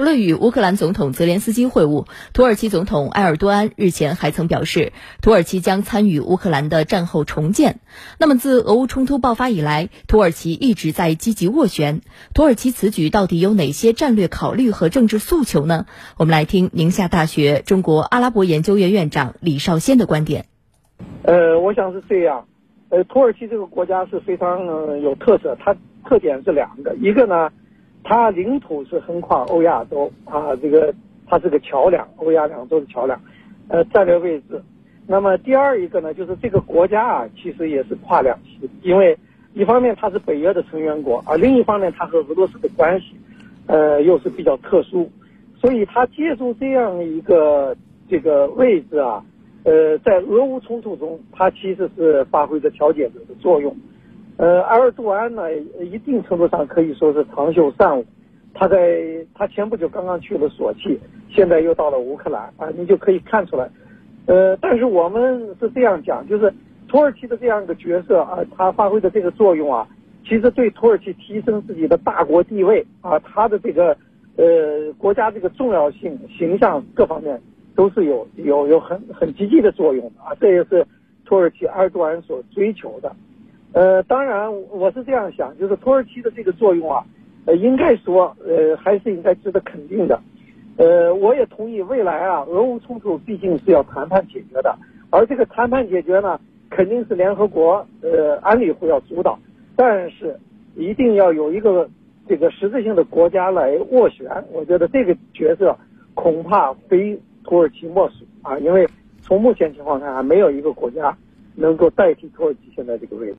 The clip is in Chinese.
除了与乌克兰总统泽连斯基会晤，土耳其总统埃尔多安日前还曾表示，土耳其将参与乌克兰的战后重建。那么，自俄乌冲突爆发以来，土耳其一直在积极斡旋。土耳其此举到底有哪些战略考虑和政治诉求呢？我们来听宁夏大学中国阿拉伯研究院院长李少先的观点。呃，我想是这样。呃，土耳其这个国家是非常有特色，它特点是两个，一个呢。它领土是横跨欧亚洲啊，这个它是个桥梁，欧亚两洲的桥梁，呃，战略位置。那么第二一个呢，就是这个国家啊，其实也是跨两栖，因为一方面它是北约的成员国，而另一方面它和俄罗斯的关系，呃，又是比较特殊，所以它借助这样一个这个位置啊，呃，在俄乌冲突中，它其实是发挥着调解者的作用。呃，埃尔多安呢，一定程度上可以说是长袖善舞。他在他前不久刚刚去了索契，现在又到了乌克兰啊，你就可以看出来。呃，但是我们是这样讲，就是土耳其的这样一个角色啊，他发挥的这个作用啊，其实对土耳其提升自己的大国地位啊，他的这个呃国家这个重要性、形象各方面都是有有有很很积极的作用的啊，这也是土耳其埃尔多安所追求的。呃，当然，我是这样想，就是土耳其的这个作用啊，呃，应该说，呃，还是应该值得肯定的。呃，我也同意，未来啊，俄乌冲突毕竟是要谈判解决的，而这个谈判解决呢，肯定是联合国呃安理会要主导，但是一定要有一个这个实质性的国家来斡旋。我觉得这个角色恐怕非土耳其莫属啊，因为从目前情况看，还没有一个国家能够代替土耳其现在这个位置。